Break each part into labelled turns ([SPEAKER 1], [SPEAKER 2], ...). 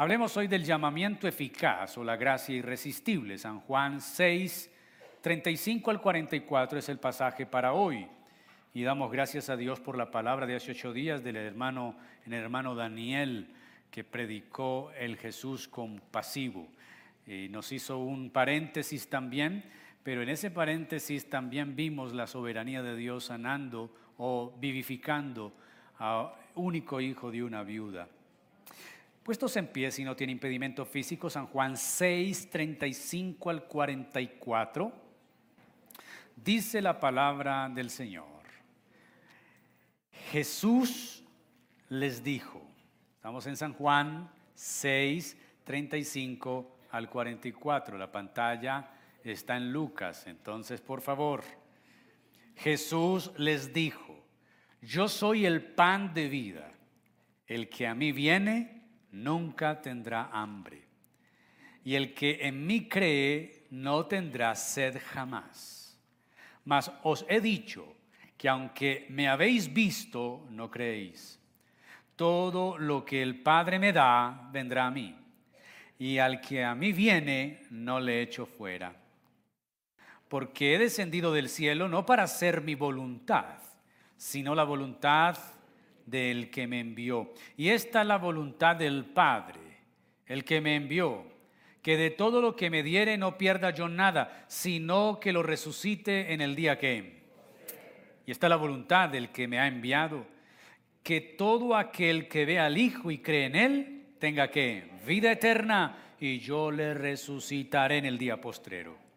[SPEAKER 1] Hablemos hoy del llamamiento eficaz o la gracia irresistible. San Juan 6, 35 al 44 es el pasaje para hoy. Y damos gracias a Dios por la palabra de hace ocho días del hermano, el hermano Daniel, que predicó el Jesús compasivo. Y nos hizo un paréntesis también, pero en ese paréntesis también vimos la soberanía de Dios sanando o vivificando a único hijo de una viuda. Puestos en pie, si no tiene impedimento físico, San Juan 6, 35 al 44, dice la palabra del Señor. Jesús les dijo, estamos en San Juan 6, 35 al 44, la pantalla está en Lucas, entonces por favor, Jesús les dijo, yo soy el pan de vida, el que a mí viene, nunca tendrá hambre. Y el que en mí cree no tendrá sed jamás. Mas os he dicho que aunque me habéis visto, no creéis. Todo lo que el Padre me da, vendrá a mí. Y al que a mí viene, no le echo fuera. Porque he descendido del cielo no para hacer mi voluntad, sino la voluntad del que me envió. Y esta es la voluntad del Padre, el que me envió, que de todo lo que me diere no pierda yo nada, sino que lo resucite en el día que. Y esta es la voluntad del que me ha enviado, que todo aquel que ve al Hijo y cree en Él tenga que vida eterna y yo le resucitaré en el día postrero.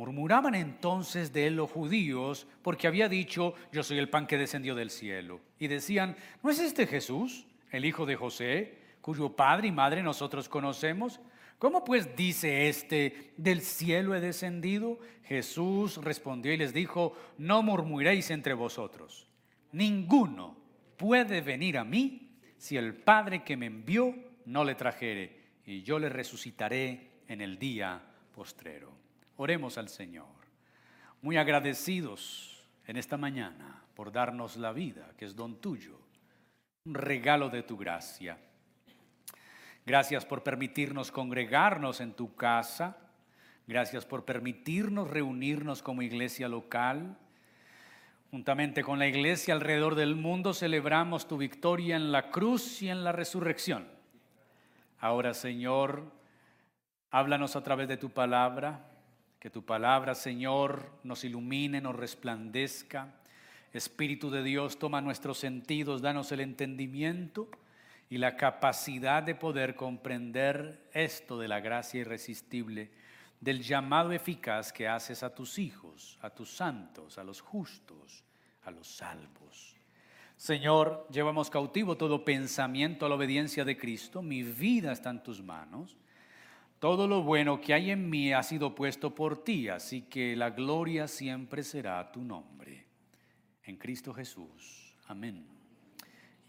[SPEAKER 1] Murmuraban entonces de él los judíos porque había dicho, yo soy el pan que descendió del cielo. Y decían, ¿no es este Jesús, el hijo de José, cuyo padre y madre nosotros conocemos? ¿Cómo pues dice este, del cielo he descendido? Jesús respondió y les dijo, no murmuréis entre vosotros. Ninguno puede venir a mí si el Padre que me envió no le trajere, y yo le resucitaré en el día postrero. Oremos al Señor. Muy agradecidos en esta mañana por darnos la vida, que es don tuyo, un regalo de tu gracia. Gracias por permitirnos congregarnos en tu casa. Gracias por permitirnos reunirnos como iglesia local. Juntamente con la iglesia alrededor del mundo celebramos tu victoria en la cruz y en la resurrección. Ahora, Señor, háblanos a través de tu palabra. Que tu palabra, Señor, nos ilumine, nos resplandezca. Espíritu de Dios, toma nuestros sentidos, danos el entendimiento y la capacidad de poder comprender esto de la gracia irresistible, del llamado eficaz que haces a tus hijos, a tus santos, a los justos, a los salvos. Señor, llevamos cautivo todo pensamiento a la obediencia de Cristo, mi vida está en tus manos. Todo lo bueno que hay en mí ha sido puesto por ti, así que la gloria siempre será tu nombre. En Cristo Jesús. Amén.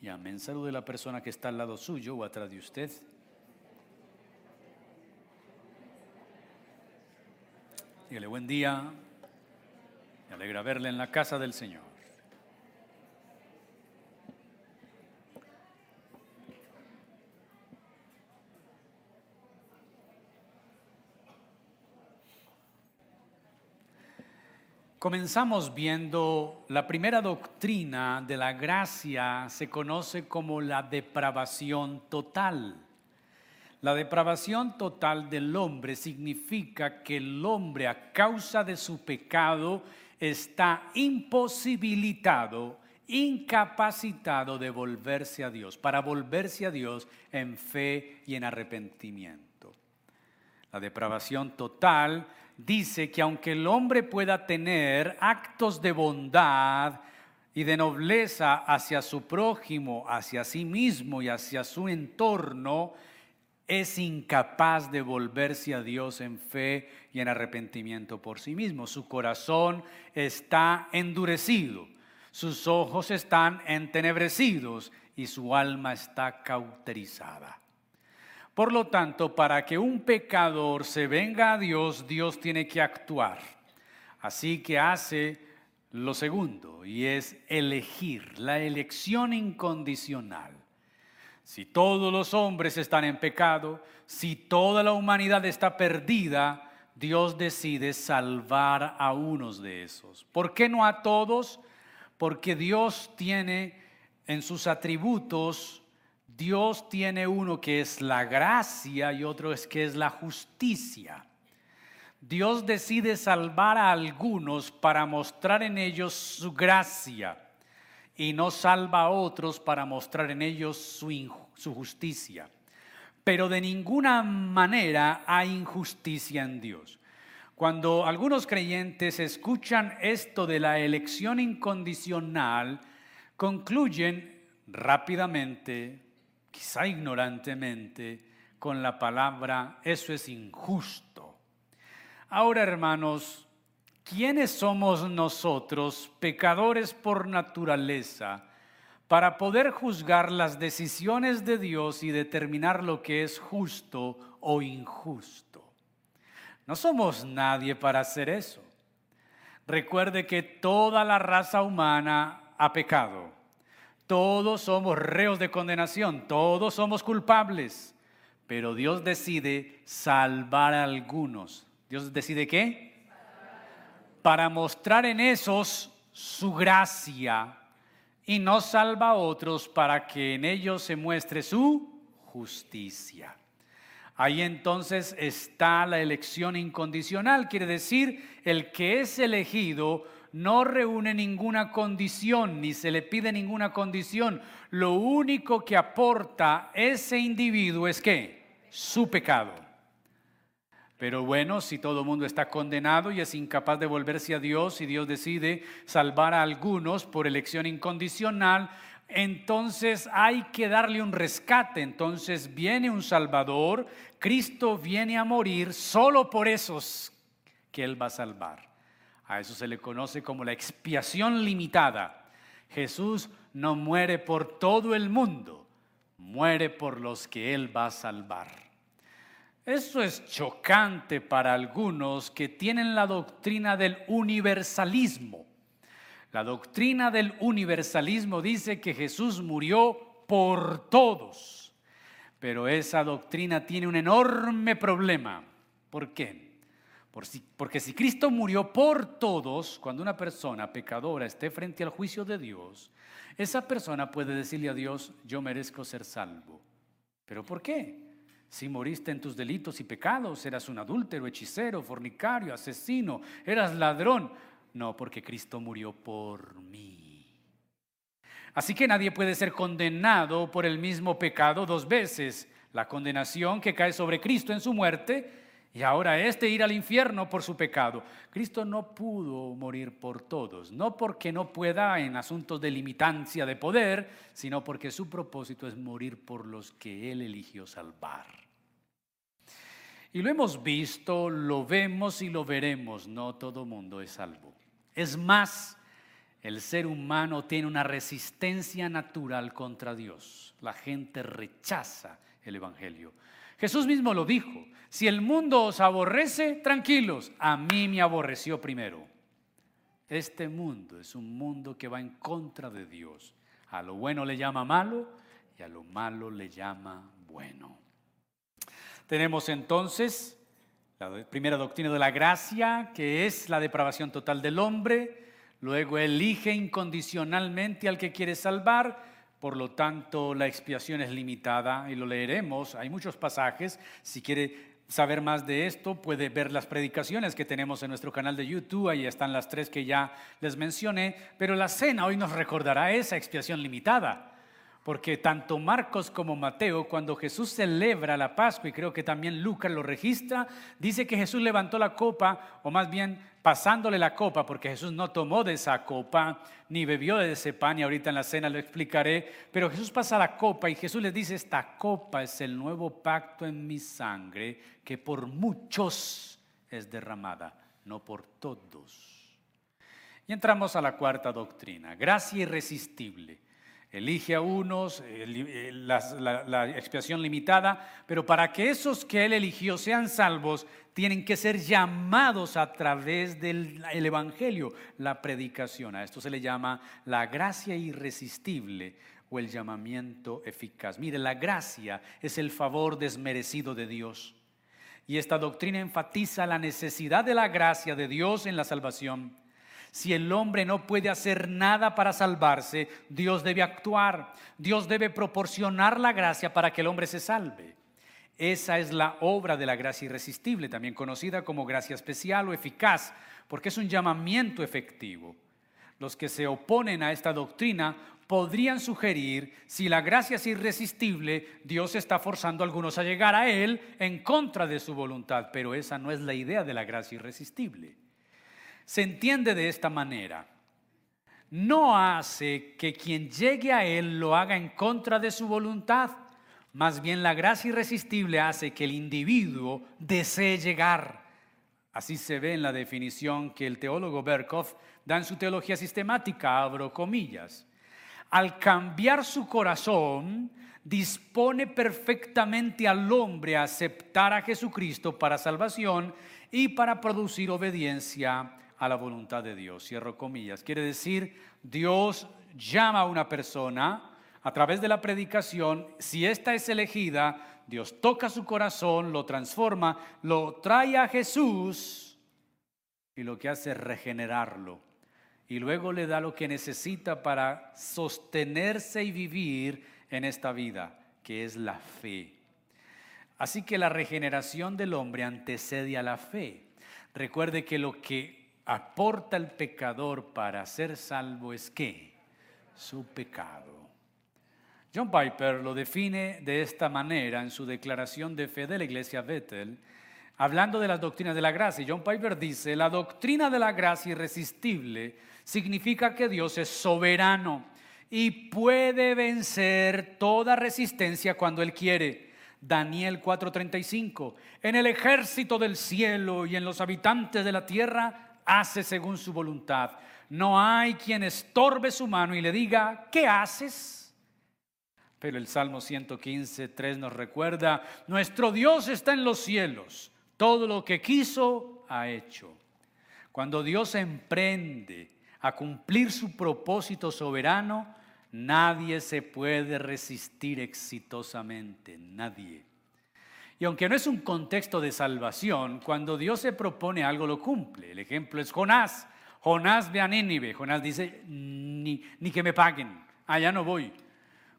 [SPEAKER 1] Y amén. Salude a la persona que está al lado suyo o atrás de usted. Dígale buen día. Me alegra verle en la casa del Señor. Comenzamos viendo la primera doctrina de la gracia, se conoce como la depravación total. La depravación total del hombre significa que el hombre a causa de su pecado está imposibilitado, incapacitado de volverse a Dios, para volverse a Dios en fe y en arrepentimiento. La depravación total dice que aunque el hombre pueda tener actos de bondad y de nobleza hacia su prójimo, hacia sí mismo y hacia su entorno, es incapaz de volverse a Dios en fe y en arrepentimiento por sí mismo. Su corazón está endurecido, sus ojos están entenebrecidos y su alma está cauterizada. Por lo tanto, para que un pecador se venga a Dios, Dios tiene que actuar. Así que hace lo segundo, y es elegir, la elección incondicional. Si todos los hombres están en pecado, si toda la humanidad está perdida, Dios decide salvar a unos de esos. ¿Por qué no a todos? Porque Dios tiene en sus atributos, Dios tiene uno que es la gracia y otro es que es la justicia. Dios decide salvar a algunos para mostrar en ellos su gracia y no salva a otros para mostrar en ellos su, su justicia. Pero de ninguna manera hay injusticia en Dios. Cuando algunos creyentes escuchan esto de la elección incondicional, concluyen rápidamente, quizá ignorantemente, con la palabra, eso es injusto. Ahora, hermanos, ¿quiénes somos nosotros, pecadores por naturaleza, para poder juzgar las decisiones de Dios y determinar lo que es justo o injusto? No somos nadie para hacer eso. Recuerde que toda la raza humana ha pecado. Todos somos reos de condenación, todos somos culpables, pero Dios decide salvar a algunos. ¿Dios decide qué? Para mostrar en esos su gracia y no salva a otros para que en ellos se muestre su justicia. Ahí entonces está la elección incondicional, quiere decir, el que es elegido no reúne ninguna condición, ni se le pide ninguna condición. Lo único que aporta ese individuo es que su pecado. Pero bueno, si todo el mundo está condenado y es incapaz de volverse a Dios y Dios decide salvar a algunos por elección incondicional, entonces hay que darle un rescate. Entonces viene un Salvador, Cristo viene a morir solo por esos que Él va a salvar. A eso se le conoce como la expiación limitada. Jesús no muere por todo el mundo, muere por los que Él va a salvar. Eso es chocante para algunos que tienen la doctrina del universalismo. La doctrina del universalismo dice que Jesús murió por todos, pero esa doctrina tiene un enorme problema. ¿Por qué? Porque si Cristo murió por todos, cuando una persona pecadora esté frente al juicio de Dios, esa persona puede decirle a Dios, yo merezco ser salvo. ¿Pero por qué? Si moriste en tus delitos y pecados, eras un adúltero, hechicero, fornicario, asesino, eras ladrón. No, porque Cristo murió por mí. Así que nadie puede ser condenado por el mismo pecado dos veces. La condenación que cae sobre Cristo en su muerte y ahora este ir al infierno por su pecado. Cristo no pudo morir por todos, no porque no pueda en asuntos de limitancia de poder, sino porque su propósito es morir por los que Él eligió salvar. Y lo hemos visto, lo vemos y lo veremos, no todo mundo es salvo. Es más, el ser humano tiene una resistencia natural contra Dios. La gente rechaza el Evangelio. Jesús mismo lo dijo, si el mundo os aborrece, tranquilos, a mí me aborreció primero. Este mundo es un mundo que va en contra de Dios. A lo bueno le llama malo y a lo malo le llama bueno. Tenemos entonces la primera doctrina de la gracia, que es la depravación total del hombre. Luego elige incondicionalmente al que quiere salvar. Por lo tanto, la expiación es limitada y lo leeremos. Hay muchos pasajes. Si quiere saber más de esto, puede ver las predicaciones que tenemos en nuestro canal de YouTube. Ahí están las tres que ya les mencioné. Pero la cena hoy nos recordará esa expiación limitada. Porque tanto Marcos como Mateo, cuando Jesús celebra la Pascua, y creo que también Lucas lo registra, dice que Jesús levantó la copa, o más bien pasándole la copa, porque Jesús no tomó de esa copa, ni bebió de ese pan, y ahorita en la cena lo explicaré, pero Jesús pasa la copa y Jesús les dice, esta copa es el nuevo pacto en mi sangre, que por muchos es derramada, no por todos. Y entramos a la cuarta doctrina, gracia irresistible elige a unos, la, expiación limitada, pero para que esos que Él eligió sean salvos, tienen que ser llamados a través del Evangelio, la predicación. A esto se le llama la gracia irresistible o el llamamiento eficaz. Mire, la gracia es el favor desmerecido de Dios. Y esta doctrina enfatiza la necesidad de la gracia de Dios en la salvación. Si el hombre no puede hacer nada para salvarse, Dios debe actuar. Dios debe proporcionar la gracia para que el hombre se salve. Esa es la obra de la gracia irresistible, también conocida como gracia especial o eficaz, porque es un llamamiento efectivo. Los que se oponen a esta doctrina podrían sugerir, si la gracia es irresistible, Dios está forzando a algunos a llegar a Él en contra de su voluntad, pero esa no es la idea de la gracia irresistible. Se entiende de esta manera. No hace que quien llegue a Él lo haga en contra de su voluntad, más bien la gracia irresistible hace que el individuo desee llegar. Así se ve en la definición que el teólogo Berkhoff da en su teología sistemática, abro comillas. Al cambiar su corazón, dispone perfectamente al hombre a aceptar a Jesucristo para salvación y para producir obediencia a la voluntad de Dios. Cierro comillas. Quiere decir, Dios llama a una persona, a través de la predicación, si ésta es elegida, Dios toca su corazón, lo transforma, lo trae a Jesús y lo que hace es regenerarlo. Y luego le da lo que necesita para sostenerse y vivir en esta vida, que es la fe. Así que la regeneración del hombre antecede a la fe. Recuerde que lo que aporta el pecador para ser salvo es que su pecado. John Piper lo define de esta manera en su declaración de fe de la iglesia Bethel, hablando de las doctrinas de la gracia. John Piper dice, la doctrina de la gracia irresistible significa que Dios es soberano y puede vencer toda resistencia cuando Él quiere. Daniel 4:35, en el ejército del cielo y en los habitantes de la tierra hace según su voluntad. No hay quien estorbe su mano y le diga, ¿qué haces? Pero el Salmo 115, 3 nos recuerda, nuestro Dios está en los cielos, todo lo que quiso ha hecho. Cuando Dios emprende a cumplir su propósito soberano, nadie se puede resistir exitosamente, nadie. Y aunque no es un contexto de salvación, cuando Dios se propone algo lo cumple. El ejemplo es Jonás. Jonás ve a Nínive. Jonás dice, ni, ni que me paguen, allá no voy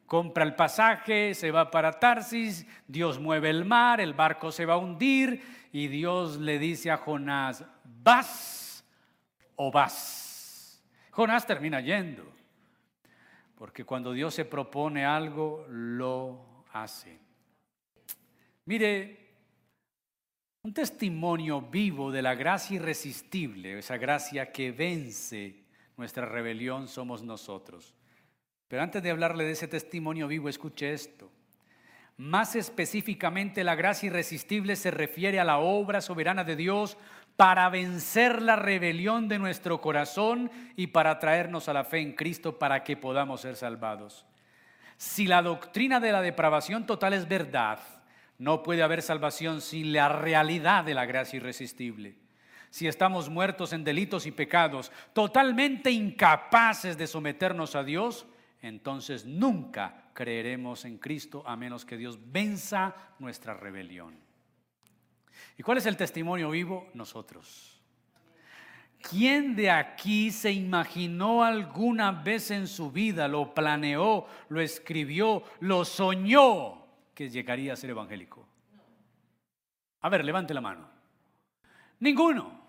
[SPEAKER 1] compra el pasaje, se va para Tarsis, Dios mueve el mar, el barco se va a hundir y Dios le dice a Jonás, ¿vas o vas? Jonás termina yendo, porque cuando Dios se propone algo, lo hace. Mire, un testimonio vivo de la gracia irresistible, esa gracia que vence nuestra rebelión, somos nosotros. Pero antes de hablarle de ese testimonio vivo, escuche esto. Más específicamente, la gracia irresistible se refiere a la obra soberana de Dios para vencer la rebelión de nuestro corazón y para traernos a la fe en Cristo para que podamos ser salvados. Si la doctrina de la depravación total es verdad, no puede haber salvación sin la realidad de la gracia irresistible. Si estamos muertos en delitos y pecados, totalmente incapaces de someternos a Dios, entonces nunca creeremos en Cristo a menos que Dios venza nuestra rebelión. ¿Y cuál es el testimonio vivo? Nosotros. ¿Quién de aquí se imaginó alguna vez en su vida, lo planeó, lo escribió, lo soñó que llegaría a ser evangélico? A ver, levante la mano. Ninguno.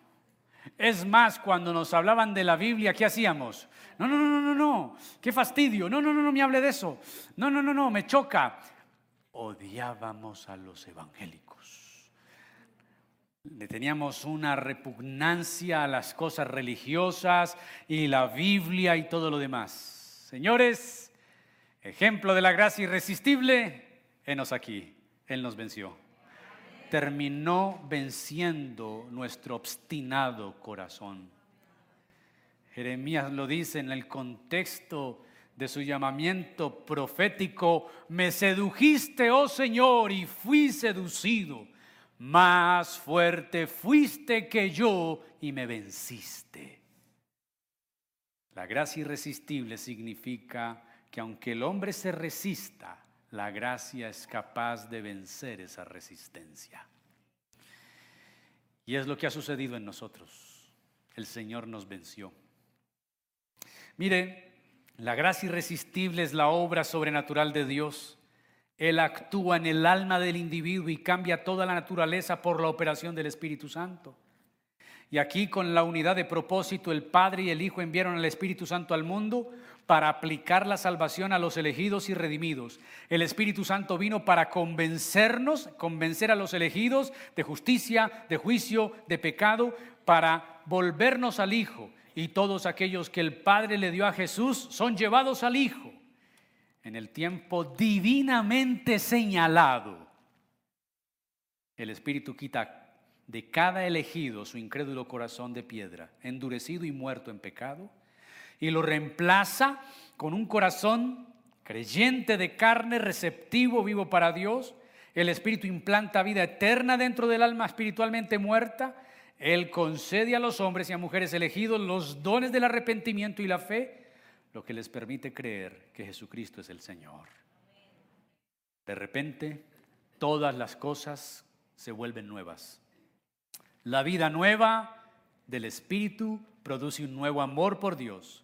[SPEAKER 1] Es más, cuando nos hablaban de la Biblia, ¿qué hacíamos? No, no, no, no, no, qué fastidio. No, no, no, no me hable de eso. No, no, no, no, me choca. Odiábamos a los evangélicos. Le teníamos una repugnancia a las cosas religiosas y la Biblia y todo lo demás. Señores, ejemplo de la gracia irresistible, enos aquí. Él nos venció terminó venciendo nuestro obstinado corazón. Jeremías lo dice en el contexto de su llamamiento profético, me sedujiste, oh Señor, y fui seducido. Más fuerte fuiste que yo y me venciste. La gracia irresistible significa que aunque el hombre se resista, la gracia es capaz de vencer esa resistencia. Y es lo que ha sucedido en nosotros. El Señor nos venció. Mire, la gracia irresistible es la obra sobrenatural de Dios. Él actúa en el alma del individuo y cambia toda la naturaleza por la operación del Espíritu Santo. Y aquí con la unidad de propósito, el Padre y el Hijo enviaron al Espíritu Santo al mundo para aplicar la salvación a los elegidos y redimidos. El Espíritu Santo vino para convencernos, convencer a los elegidos de justicia, de juicio, de pecado, para volvernos al Hijo. Y todos aquellos que el Padre le dio a Jesús son llevados al Hijo en el tiempo divinamente señalado. El Espíritu quita de cada elegido su incrédulo corazón de piedra, endurecido y muerto en pecado, y lo reemplaza con un corazón creyente de carne, receptivo, vivo para Dios. El Espíritu implanta vida eterna dentro del alma espiritualmente muerta. Él concede a los hombres y a mujeres elegidos los dones del arrepentimiento y la fe, lo que les permite creer que Jesucristo es el Señor. De repente, todas las cosas se vuelven nuevas. La vida nueva del Espíritu produce un nuevo amor por Dios.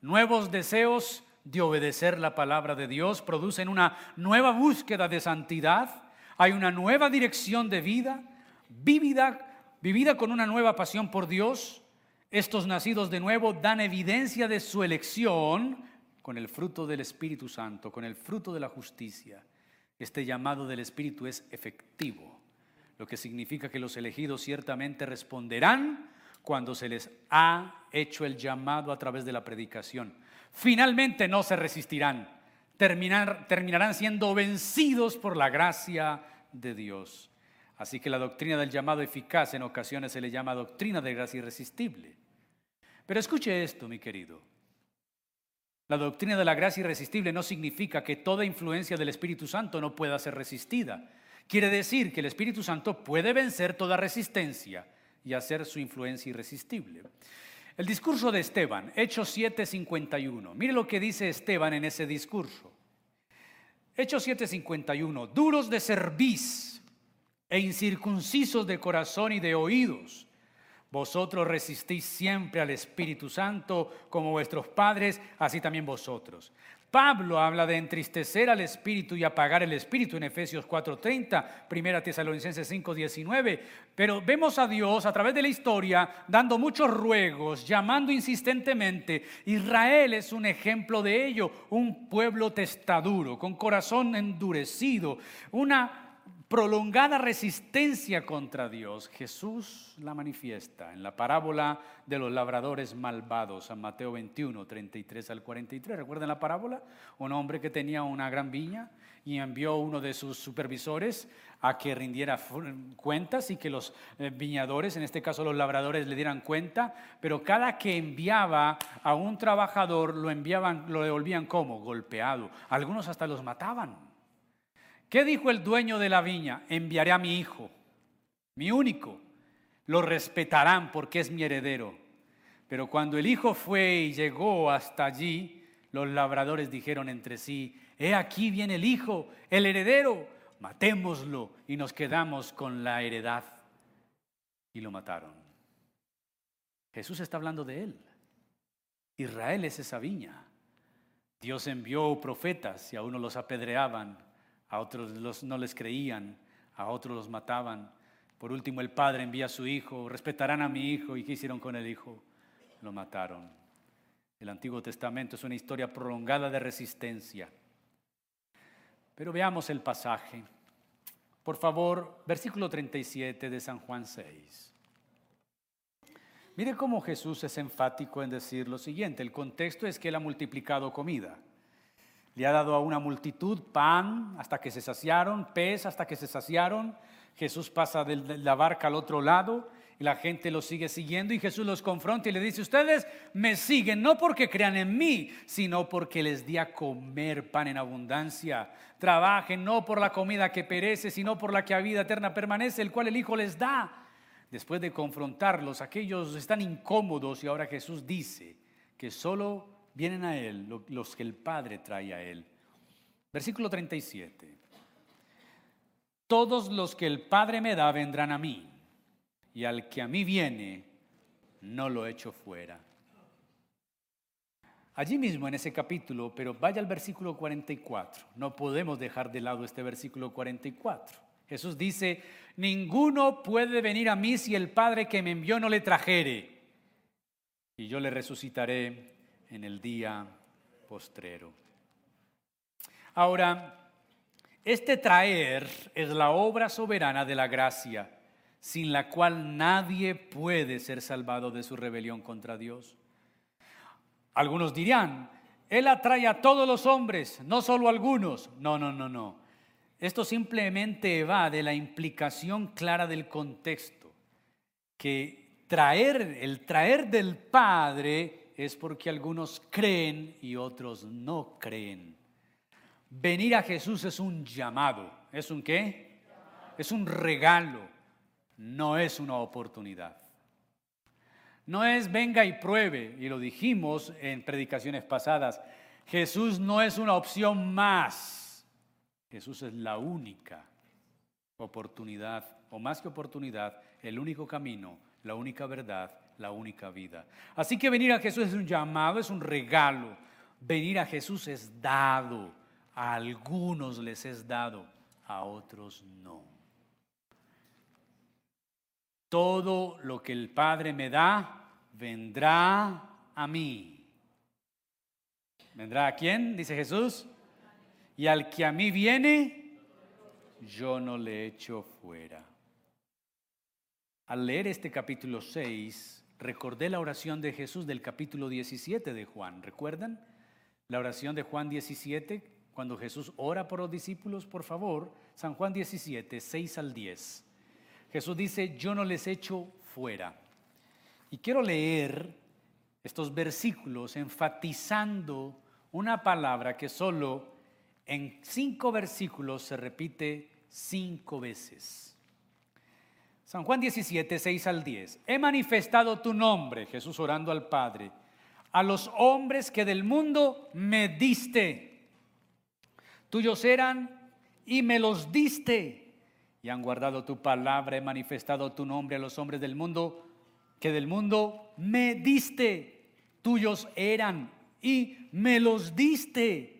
[SPEAKER 1] Nuevos deseos de obedecer la palabra de Dios producen una nueva búsqueda de santidad. Hay una nueva dirección de vida, vivida, con una nueva pasión por Dios. Estos nacidos de nuevo dan evidencia de su elección con el fruto del Espíritu Santo, con el fruto de la justicia. Este llamado del Espíritu es efectivo lo que significa que los elegidos ciertamente responderán cuando se les ha hecho el llamado a través de la predicación. Finalmente no se resistirán, terminarán siendo vencidos por la gracia de Dios. Así que la doctrina del llamado eficaz en ocasiones se le llama doctrina de gracia irresistible. Pero escuche esto, mi querido. La doctrina de la gracia irresistible no significa que toda influencia del Espíritu Santo no pueda ser resistida. Quiere decir que el Espíritu Santo puede vencer toda resistencia y hacer su influencia irresistible. El discurso de Esteban, Hechos 7:51. Mire lo que dice Esteban en ese discurso. Hechos 7:51. Duros de cerviz e incircuncisos de corazón y de oídos. Vosotros resistís siempre al Espíritu Santo como vuestros padres, así también vosotros. Pablo habla de entristecer al espíritu y apagar el espíritu en Efesios 4:30, Primera Tesalonicenses 5:19, pero vemos a Dios a través de la historia dando muchos ruegos, llamando insistentemente. Israel es un ejemplo de ello, un pueblo testaduro, con corazón endurecido, una prolongada resistencia contra Dios, Jesús la manifiesta en la parábola de los labradores malvados, San Mateo 21, 33 al 43. ¿Recuerdan la parábola? Un hombre que tenía una gran viña y envió uno de sus supervisores a que rindiera cuentas y que los eh, viñadores, en este caso los labradores, le dieran cuenta, pero cada que enviaba a un trabajador lo enviaban, lo devolvían como golpeado. Algunos hasta los mataban. ¿Qué dijo el dueño de la viña? Enviaré a mi hijo, mi único. Lo respetarán porque es mi heredero. Pero cuando el hijo fue y llegó hasta allí, los labradores dijeron entre sí, he aquí viene el hijo, el heredero, matémoslo y nos quedamos con la heredad. Y lo mataron. Jesús está hablando de él. Israel es esa viña. Dios envió profetas y a unos los apedreaban, a otros no les creían, a otros los mataban. Por último, el padre envía a su hijo, respetarán a mi hijo. ¿Y qué hicieron con el hijo? Lo mataron. El Antiguo Testamento es una historia prolongada de resistencia. Pero veamos el pasaje. Por favor, versículo 37 de San Juan 6. Mire cómo Jesús es enfático en decir lo siguiente. El contexto es que él ha multiplicado comida. Le ha dado a una multitud pan hasta que se saciaron, pez hasta que se saciaron. Jesús pasa de la barca al otro lado y la gente lo sigue siguiendo y Jesús los confronta y le dice, ustedes me siguen no porque crean en mí, sino porque les di a comer pan en abundancia. Trabajen no por la comida que perece, sino por la que a vida eterna permanece, el cual el Hijo les da. Después de confrontarlos, aquellos están incómodos y ahora Jesús dice que solo vienen a Él, los que el Padre trae a Él. Versículo 37. Todos los que el Padre me da vendrán a mí, y al que a mí viene, no lo echo fuera. Allí mismo en ese capítulo, pero vaya al versículo 44. No podemos dejar de lado este versículo 44. Jesús dice, ninguno puede venir a mí si el Padre que me envió no le trajere, y yo le resucitaré en el día postrero. Ahora, este traer es la obra soberana de la gracia, sin la cual nadie puede ser salvado de su rebelión contra Dios. Algunos dirán, Él atrae a todos los hombres, no solo a algunos. No, no, no, no. Esto simplemente va de la implicación clara del contexto, que traer, el traer del Padre es porque algunos creen y otros no creen. Venir a Jesús es un llamado. ¿Es un qué? Es un regalo, no es una oportunidad. No es venga y pruebe, y lo dijimos en predicaciones pasadas, Jesús no es una opción más, Jesús es la única oportunidad, o más que oportunidad, el único camino, la única verdad, la única vida. Así que venir a Jesús es un llamado, es un regalo. Venir a Jesús es dado. A algunos les es dado, a otros no. Todo lo que el Padre me da, vendrá a mí. ¿Vendrá a quién? Dice Jesús. Y al que a mí viene, yo no le echo fuera. Al leer este capítulo 6, recordé la oración de Jesús del capítulo 17 de Juan. ¿Recuerdan? La oración de Juan 17, cuando Jesús ora por los discípulos, por favor, San Juan 17, 6 al 10. Jesús dice, yo no les echo fuera. Y quiero leer estos versículos enfatizando una palabra que solo en cinco versículos se repite cinco veces. San Juan 17, 6 al 10. He manifestado tu nombre, Jesús orando al Padre, a los hombres que del mundo me diste. Tuyos eran y me los diste. Y han guardado tu palabra, he manifestado tu nombre a los hombres del mundo que del mundo me diste, tuyos eran y me los diste.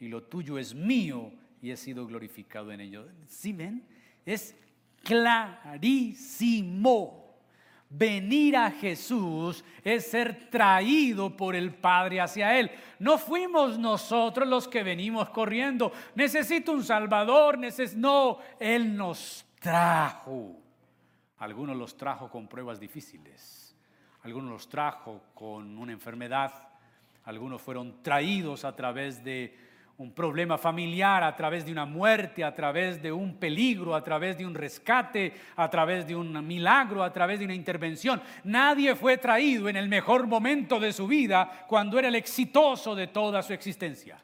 [SPEAKER 1] y lo tuyo es mío, y he sido glorificado en ello. ¿Sí ven? Es clarísimo. Venir a Jesús es ser traído por el Padre hacia Él. No fuimos nosotros los que venimos corriendo. Necesito un Salvador. no, Él nos trajo. Algunos los trajo con pruebas difíciles, algunos los trajo con una enfermedad, algunos fueron traídos a través de un problema familiar, a través de una muerte, a través de un peligro, a través de un rescate, a través de un milagro, a través de una intervención. Nadie fue traído en el mejor momento de su vida cuando era el exitoso de toda su existencia.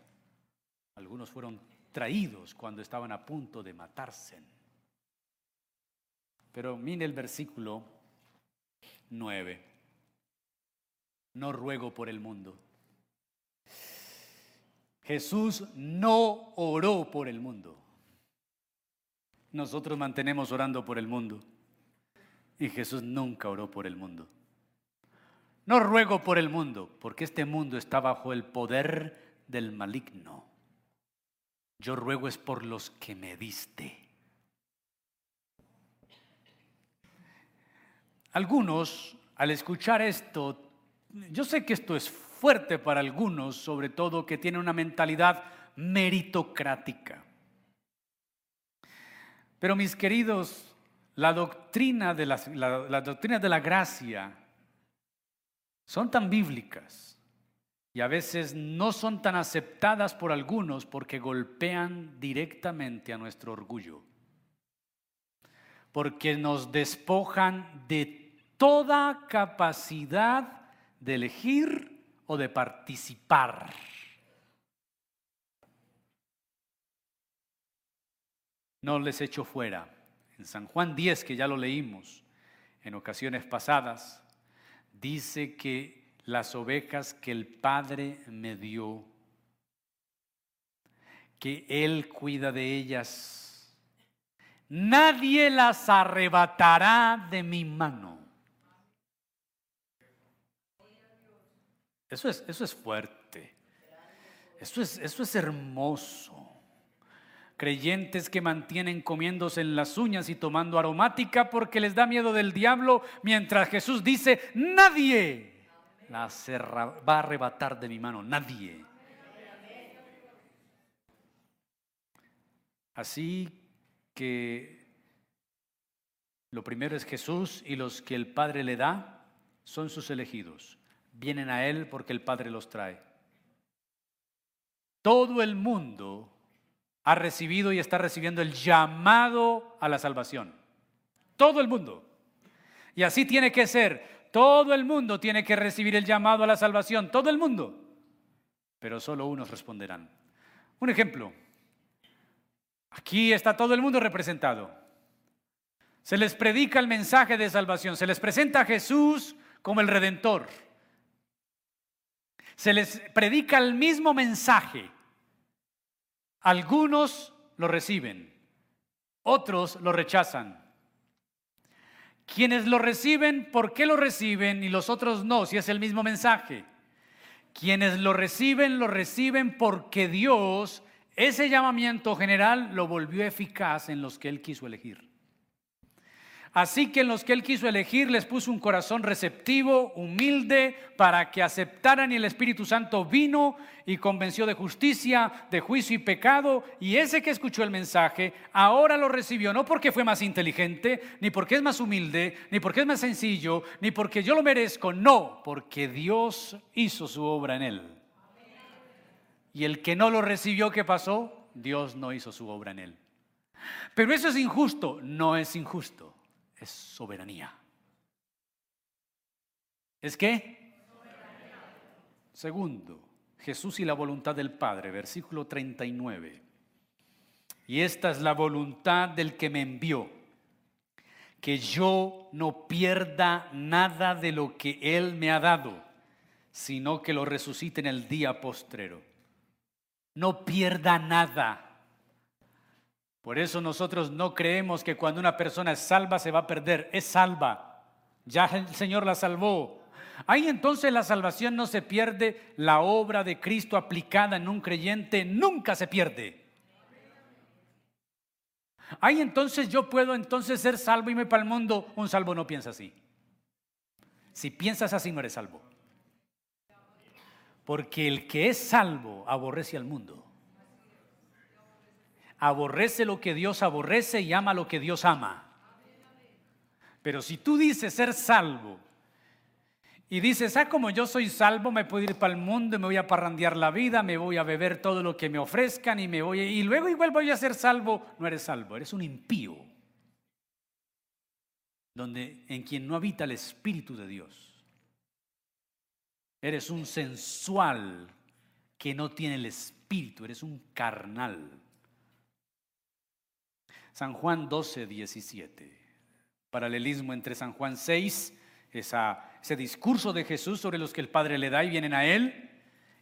[SPEAKER 1] Algunos fueron traídos cuando estaban a punto de matarse. Pero mire el versículo 9. No ruego por el mundo. Jesús no oró por el mundo. Nosotros mantenemos orando por el mundo. Y Jesús nunca oró por el mundo. No ruego por el mundo, porque este mundo está bajo el poder del maligno. Yo ruego es por los que me diste. Algunos, al escuchar esto, yo sé que esto es fuerte para algunos, sobre todo que tienen una mentalidad meritocrática. Pero mis queridos, la doctrina de la, doctrina de la gracia son tan bíblicas y a veces no son tan aceptadas por algunos porque golpean directamente a nuestro orgullo, porque nos despojan de toda capacidad de elegir de participar. No les echo fuera. En San Juan 10, que ya lo leímos en ocasiones pasadas, dice que las ovejas que el Padre me dio, que Él cuida de ellas. Nadie las arrebatará de mi mano. Eso es, eso es fuerte. Eso es, eso es hermoso. Creyentes que mantienen comiéndose en las uñas y tomando aromática porque les da miedo del diablo, mientras Jesús dice, nadie la va a arrebatar de mi mano, nadie. Así que lo primero es Jesús y los que el Padre le da son sus elegidos. Vienen a Él porque el Padre los trae. Todo el mundo ha recibido y está recibiendo el llamado a la salvación. Todo el mundo. Y así tiene que ser. Todo el mundo tiene que recibir el llamado a la salvación, todo el mundo. Pero solo unos responderán. Un ejemplo. Aquí está todo el mundo representado. Se les predica el mensaje de salvación, se les presenta a Jesús como el redentor. Se les predica el mismo mensaje. Algunos lo reciben, otros lo rechazan. Quienes lo reciben, ¿por qué lo reciben y los otros no? Si es el mismo mensaje. Quienes lo reciben, lo reciben porque Dios ese llamamiento general lo volvió eficaz en los que Él quiso elegir. Así que en los que él quiso elegir les puso un corazón receptivo, humilde, para que aceptaran y el Espíritu Santo vino y convenció de justicia, de juicio y pecado. Y ese que escuchó el mensaje ahora lo recibió, no porque fue más inteligente, ni porque es más humilde, ni porque es más sencillo, ni porque yo lo merezco, no, porque Dios hizo su obra en él. Y el que no lo recibió, ¿qué pasó? Dios no hizo su obra en él. Pero eso es injusto, no es injusto es soberanía. ¿Es qué? Segundo, Jesús y la voluntad del Padre, versículo 39. Y esta es la voluntad del que me envió, que yo no pierda nada de lo que Él me ha dado, sino que lo resucite en el día postrero. No pierda nada. Por eso nosotros no creemos que cuando una persona es salva se va a perder, es salva. Ya el Señor la salvó. Ahí entonces la salvación no se pierde, la obra de Cristo aplicada en un creyente nunca se pierde. Ahí entonces yo puedo entonces ser salvo y me para el mundo. Un salvo no piensa así. Si piensas así no eres salvo. Porque el que es salvo aborrece al mundo aborrece lo que Dios aborrece y ama lo que Dios ama. Pero si tú dices ser salvo y dices, ah, como yo soy salvo, me puedo ir para el mundo, me voy a parrandear la vida, me voy a beber todo lo que me ofrezcan y me voy y luego igual voy a ser salvo, no eres salvo, eres un impío. Donde en quien no habita el espíritu de Dios. Eres un sensual que no tiene el espíritu, eres un carnal. San Juan 12, 17. Paralelismo entre San Juan 6, ese discurso de Jesús sobre los que el Padre le da y vienen a Él,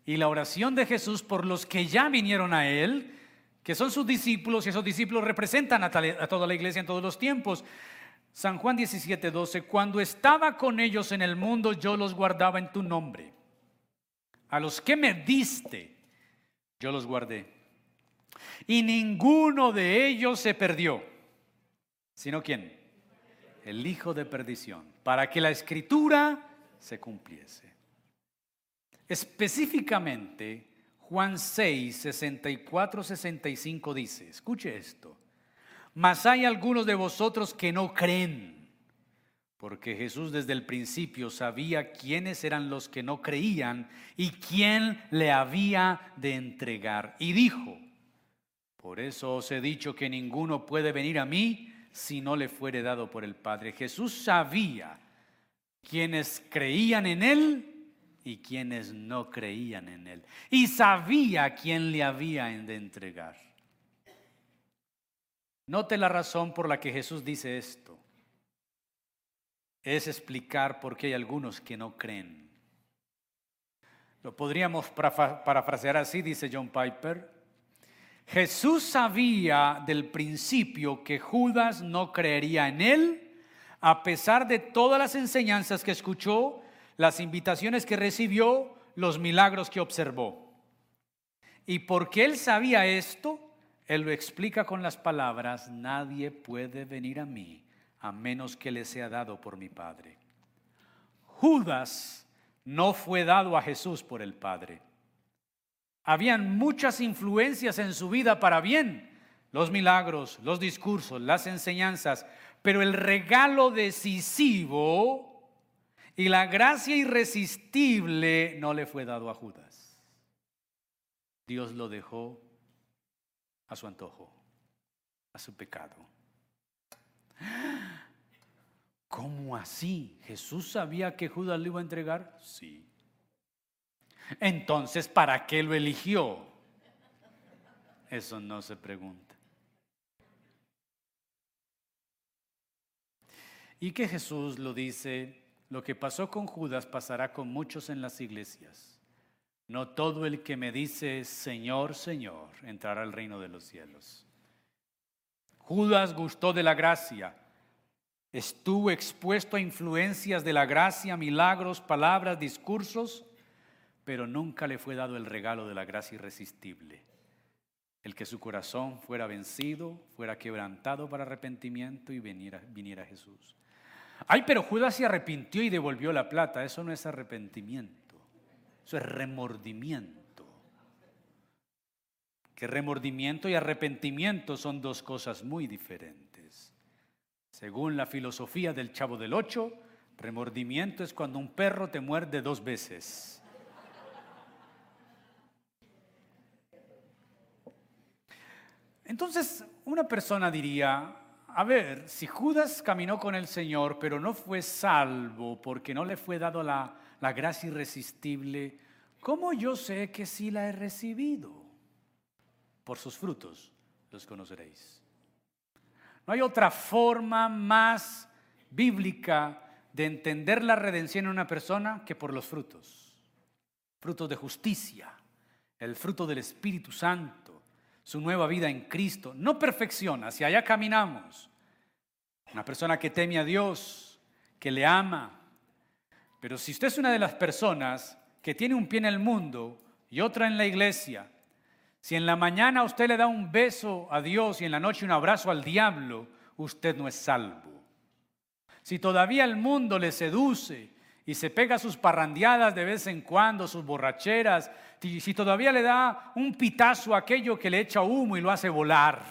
[SPEAKER 1] y la oración de Jesús por los que ya vinieron a Él, que son sus discípulos, y esos discípulos representan a, a toda la iglesia en todos los tiempos. San Juan 17, 12, cuando estaba con ellos en el mundo, yo los guardaba en tu nombre. A los que me diste, yo los guardé y ninguno de ellos se perdió. ¿Sino quién? El hijo de perdición, para que la escritura se cumpliese. Específicamente, Juan 6, 64, 65 dice, escuche esto, mas hay algunos de vosotros que no creen, porque Jesús desde el principio sabía quiénes eran los que no creían y quién le había de entregar. Y dijo, por eso os he dicho que ninguno puede venir a mí si no le fuere dado por el Padre. Jesús sabía quiénes creían en Él y quienes no creían en Él. Y sabía quién le había de entregar. Note la razón por la que Jesús dice esto es explicar por qué hay algunos que no creen. Lo podríamos parafrasear así, dice John Piper. Jesús sabía del principio que Judas no creería en él, a pesar de todas las enseñanzas que escuchó, las invitaciones que recibió, los milagros que observó. Y porque él sabía esto, él lo explica con las palabras, nadie puede venir a mí a menos que le sea dado por mi Padre. Judas no fue dado a Jesús por el Padre. Habían muchas influencias en su vida para bien, los milagros, los discursos, las enseñanzas, pero el regalo decisivo y la gracia irresistible no le fue dado a Judas. Dios lo dejó a su antojo, a su pecado. ¿Cómo así? ¿Jesús sabía que Judas lo iba a entregar? Sí. Entonces, ¿para qué lo eligió? Eso no se pregunta. Y que Jesús lo dice, lo que pasó con Judas pasará con muchos en las iglesias. No todo el que me dice Señor, Señor entrará al reino de los cielos. Judas gustó de la gracia, estuvo expuesto a influencias de la gracia, milagros, palabras, discursos, pero nunca le fue dado el regalo de la gracia irresistible. El que su corazón fuera vencido, fuera quebrantado para arrepentimiento y viniera, Jesús. Ay, pero Judas se arrepintió y devolvió la plata. Eso no es arrepentimiento, eso es remordimiento que remordimiento y arrepentimiento son dos cosas muy diferentes. Según la filosofía del chavo del ocho, remordimiento es cuando un perro te muerde dos veces. Entonces, una persona diría, a ver, si Judas caminó con el Señor, pero no fue salvo porque no le fue dado la, la gracia irresistible, ¿cómo yo sé que sí la he recibido? por sus frutos los conoceréis. No hay otra forma más bíblica de entender la redención en una persona que por los frutos. Frutos de justicia, el fruto del Espíritu Santo, su nueva vida en Cristo. No perfección, hacia allá caminamos. Una persona que teme a Dios, que le ama. Pero si usted es una de las personas que tiene un pie en el mundo y otra en la iglesia, si en la mañana usted le da un beso a Dios y en la noche un abrazo al diablo, usted no es salvo. Si todavía el mundo le seduce y se pega sus parrandeadas de vez en cuando, sus borracheras, si todavía le da un pitazo a aquello que le echa humo y lo hace volar,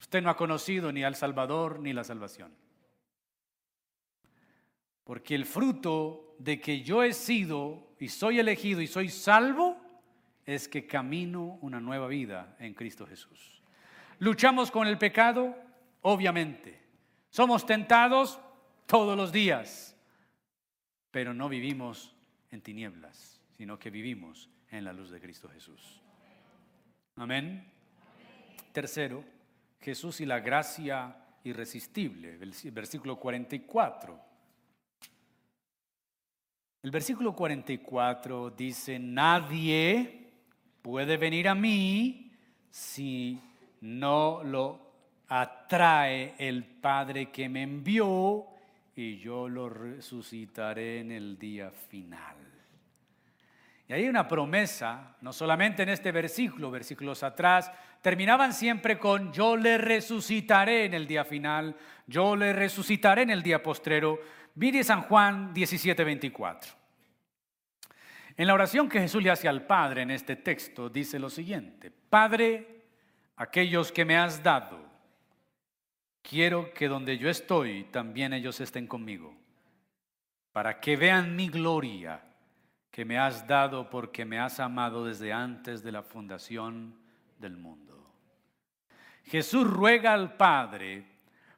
[SPEAKER 1] usted no ha conocido ni al Salvador ni la salvación. Porque el fruto de que yo he sido y soy elegido y soy salvo es que camino una nueva vida en Cristo Jesús. ¿Luchamos con el pecado? Obviamente. ¿Somos tentados? Todos los días. Pero no vivimos en tinieblas, sino que vivimos en la luz de Cristo Jesús. Amén. Tercero, Jesús y la gracia irresistible, versículo 44. El versículo 44 dice, nadie puede venir a mí si no lo atrae el Padre que me envió y yo lo resucitaré en el día final. Y hay una promesa, no solamente en este versículo, versículos atrás, terminaban siempre con yo le resucitaré en el día final, yo le resucitaré en el día postrero. Mire San Juan 17, 24. En la oración que Jesús le hace al Padre en este texto dice lo siguiente, Padre, aquellos que me has dado, quiero que donde yo estoy, también ellos estén conmigo, para que vean mi gloria que me has dado porque me has amado desde antes de la fundación del mundo. Jesús ruega al Padre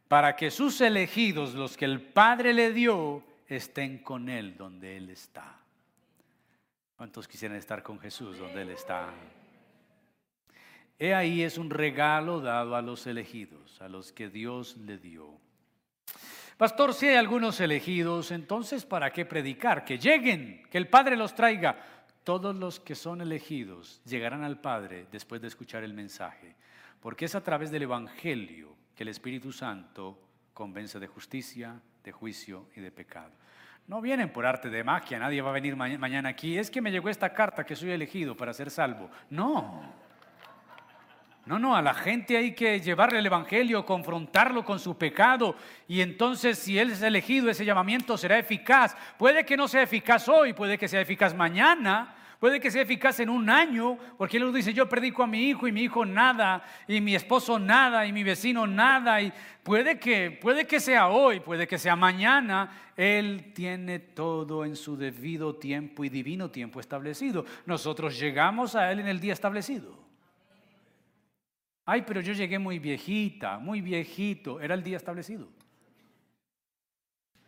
[SPEAKER 1] para que sus elegidos, los que el Padre le dio, estén con Él donde Él está. ¿Cuántos quisieran estar con Jesús donde Él está? He ahí es un regalo dado a los elegidos, a los que Dios le dio. Pastor, si hay algunos elegidos, entonces ¿para qué predicar? Que lleguen, que el Padre los traiga. Todos los que son elegidos llegarán al Padre después de escuchar el mensaje, porque es a través del Evangelio que el Espíritu Santo convence de justicia, de juicio y de pecado. No vienen por arte de magia, nadie va a venir mañana aquí. Es que me llegó esta carta que soy elegido para ser salvo. No. No, no, a la gente hay que llevarle el Evangelio, confrontarlo con su pecado y entonces si él es elegido, ese llamamiento será eficaz. Puede que no sea eficaz hoy, puede que sea eficaz mañana, puede que sea eficaz en un año, porque él dice, yo predico a mi hijo y mi hijo nada, y mi esposo nada, y mi vecino nada, y puede que, puede que sea hoy, puede que sea mañana, él tiene todo en su debido tiempo y divino tiempo establecido. Nosotros llegamos a él en el día establecido. Ay, pero yo llegué muy viejita, muy viejito. Era el día establecido.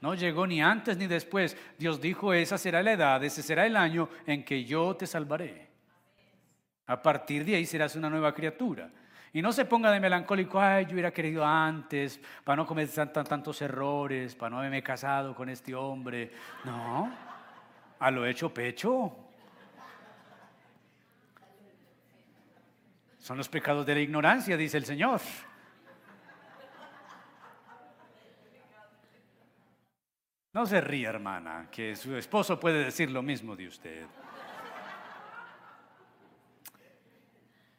[SPEAKER 1] No llegó ni antes ni después. Dios dijo, esa será la edad, ese será el año en que yo te salvaré. A partir de ahí serás una nueva criatura. Y no se ponga de melancólico, ay, yo hubiera querido antes, para no cometer tantos errores, para no haberme casado con este hombre. No, a lo hecho pecho. Son los pecados de la ignorancia, dice el Señor. No se ría, hermana, que su esposo puede decir lo mismo de usted.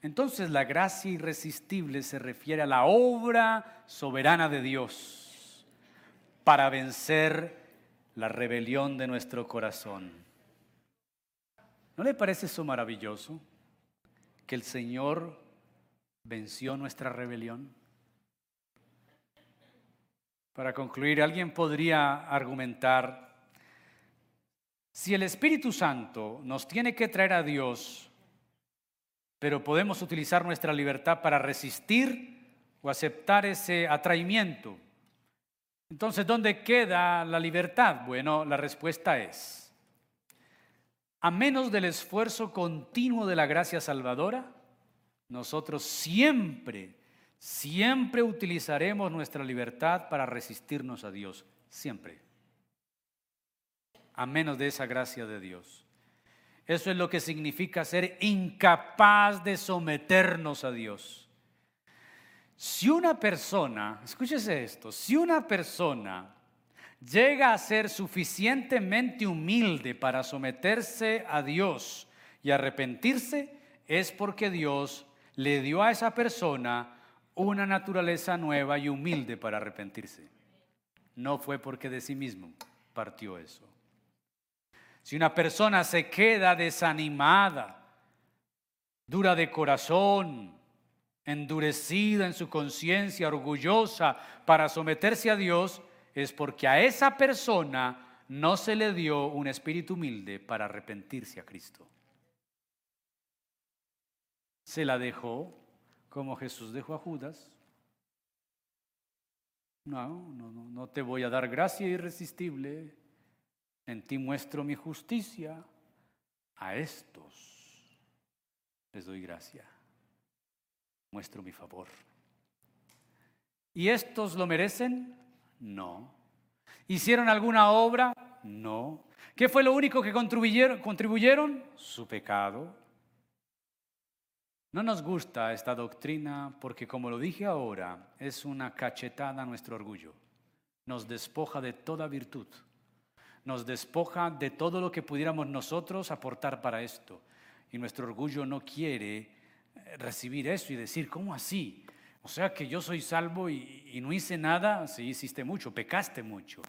[SPEAKER 1] Entonces la gracia irresistible se refiere a la obra soberana de Dios para vencer la rebelión de nuestro corazón. ¿No le parece eso maravilloso? Que el Señor venció nuestra rebelión? Para concluir, alguien podría argumentar, si el Espíritu Santo nos tiene que traer a Dios, pero podemos utilizar nuestra libertad para resistir o aceptar ese atraimiento, entonces, ¿dónde queda la libertad? Bueno, la respuesta es, a menos del esfuerzo continuo de la gracia salvadora, nosotros siempre, siempre utilizaremos nuestra libertad para resistirnos a Dios, siempre. A menos de esa gracia de Dios. Eso es lo que significa ser incapaz de someternos a Dios. Si una persona, escúchese esto, si una persona llega a ser suficientemente humilde para someterse a Dios y arrepentirse, es porque Dios le dio a esa persona una naturaleza nueva y humilde para arrepentirse. No fue porque de sí mismo partió eso. Si una persona se queda desanimada, dura de corazón, endurecida en su conciencia, orgullosa para someterse a Dios, es porque a esa persona no se le dio un espíritu humilde para arrepentirse a Cristo. Se la dejó como Jesús dejó a Judas. No, no, no, te voy a dar gracia irresistible. En ti muestro mi justicia. A estos les doy gracia. Muestro mi favor. ¿Y estos lo merecen? No. ¿Hicieron alguna obra? No. ¿Qué fue lo único que contribuyeron? contribuyeron? Su pecado. No nos gusta esta doctrina porque, como lo dije ahora, es una cachetada a nuestro orgullo. Nos despoja de toda virtud. Nos despoja de todo lo que pudiéramos nosotros aportar para esto. Y nuestro orgullo no quiere recibir eso y decir, ¿cómo así? O sea que yo soy salvo y, no hice nada, sí hiciste mucho, pecaste mucho.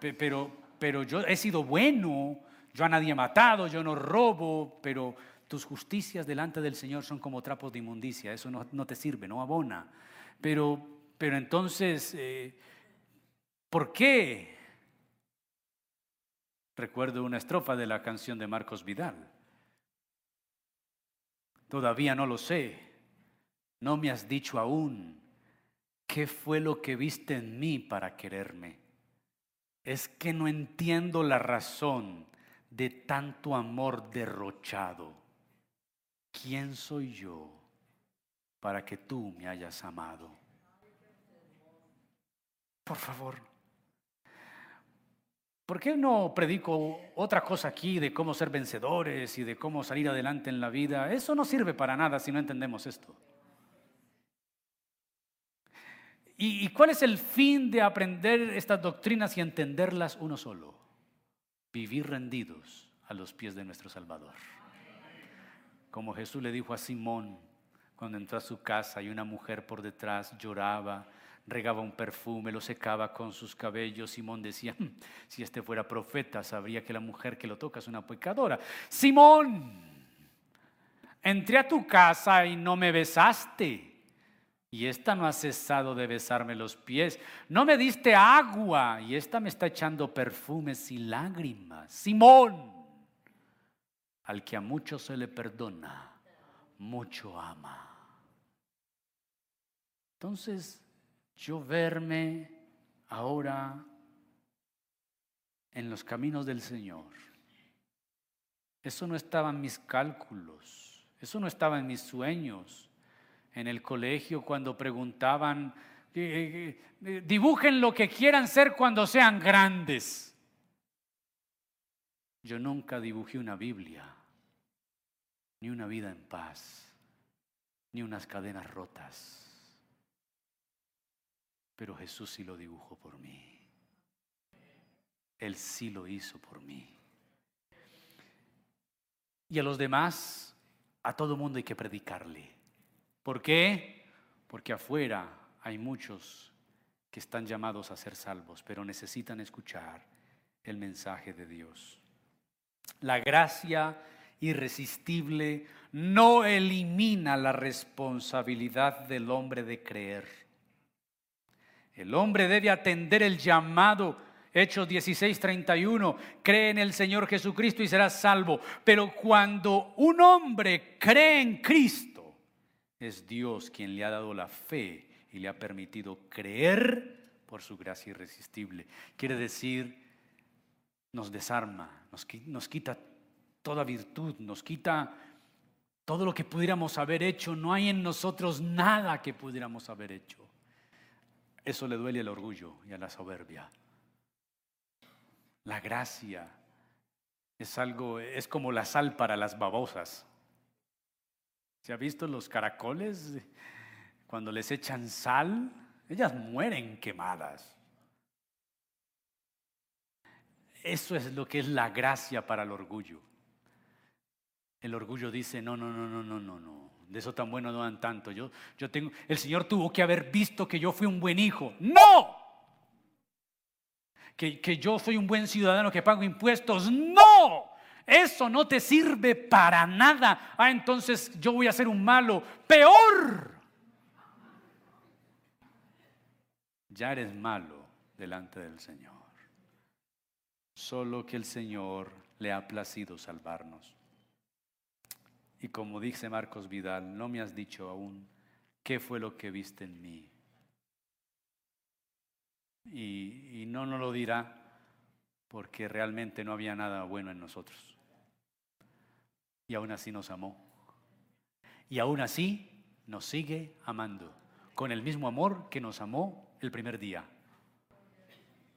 [SPEAKER 1] Pero, pero yo he sido bueno, yo a nadie he matado, yo no robo, pero tus justicias delante del Señor son como trapos de inmundicia, eso no, no te sirve, no abona. Pero, pero entonces, eh, ¿por qué? Recuerdo una estrofa de la canción de Marcos Vidal. Todavía no lo sé, no me has dicho aún qué fue lo que viste en mí para quererme. Es que no entiendo la razón de tanto amor derrochado. ¿Quién soy yo para que tú me hayas amado? Por favor, ¿por qué no predico otra cosa aquí de cómo ser vencedores y de cómo salir adelante en la vida? Eso no sirve para nada si no entendemos esto. ¿Y, cuál es el fin de aprender estas doctrinas y entenderlas uno solo? Vivir rendidos a los pies de nuestro Salvador. Como Jesús le dijo a Simón cuando entró a su casa y una mujer por detrás lloraba, regaba un perfume, lo secaba con sus cabellos. Simón decía, hmm, si este fuera profeta, sabría que la mujer que lo toca es una pecadora. Simón, entré a tu casa y no me besaste y esta no ha cesado de besarme los pies. No me diste agua y esta me está echando perfumes y lágrimas. Simón, al que a mucho se le perdona, mucho ama. Entonces, yo verme ahora en los caminos del Señor, eso no estaba en mis cálculos, eso no estaba en mis sueños en el colegio cuando preguntaban, eh, eh, dibujen lo que quieran ser cuando sean grandes. Yo nunca dibujé una Biblia, ni una vida en paz, ni unas cadenas rotas. Pero Jesús sí lo dibujó por mí. Él sí lo hizo por mí. Y a los demás, a todo mundo hay que predicarle. ¿Por qué? Porque afuera hay muchos que están llamados a ser salvos, pero necesitan escuchar el mensaje de Dios. La gracia irresistible no elimina la responsabilidad del hombre de creer. El hombre debe atender el llamado. Hechos 16:31, cree en el Señor Jesucristo y serás salvo. Pero cuando un hombre cree en Cristo, es Dios quien le ha dado la fe y le ha permitido creer por su gracia irresistible. Quiere decir, nos desarma, nos, quita toda virtud, nos quita todo lo que pudiéramos haber hecho. No hay en nosotros nada que pudiéramos haber hecho. Eso le duele al orgullo y a la soberbia. La gracia es algo, es como la sal para las babosas. ¿Se ha visto los caracoles cuando les echan sal? Ellas mueren quemadas. Eso es lo que es la gracia para el orgullo. El orgullo dice, no, no, no, no, no, no, no. De eso tan bueno no dan tanto. Yo, yo tengo, el Señor tuvo que haber visto que yo fui un buen hijo. ¡No! Que, que yo soy un buen ciudadano que pago impuestos. ¡No! Eso no te sirve para nada. Ah, entonces yo voy a ser un malo. Peor. Ya eres malo delante del Señor. Solo que el Señor le ha placido salvarnos. Y como dice Marcos Vidal, no me has dicho aún qué fue lo que viste en mí. Y, no nos lo dirá porque realmente no había nada bueno en nosotros y aún así nos amó. Y aún así nos sigue amando, con el mismo amor que nos amó el primer día.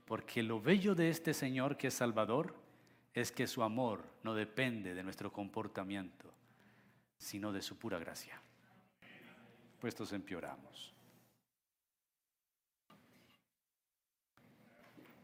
[SPEAKER 1] Porque lo bello de este Señor que es Salvador es que su amor no depende de nuestro comportamiento, sino de su pura gracia. Puestos empeoramos.